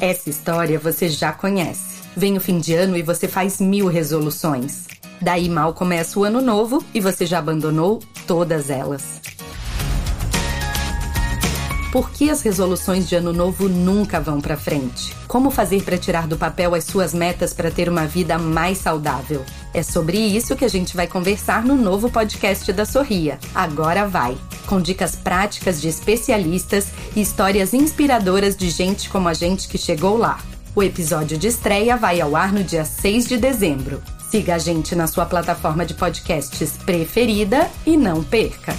Essa história você já conhece. Vem o fim de ano e você faz mil resoluções. Daí mal começa o ano novo e você já abandonou todas elas. Por que as resoluções de ano novo nunca vão para frente? Como fazer para tirar do papel as suas metas para ter uma vida mais saudável? É sobre isso que a gente vai conversar no novo podcast da Sorria. Agora vai! Com dicas práticas de especialistas e histórias inspiradoras de gente como a gente que chegou lá. O episódio de estreia vai ao ar no dia 6 de dezembro. Siga a gente na sua plataforma de podcasts preferida e não perca!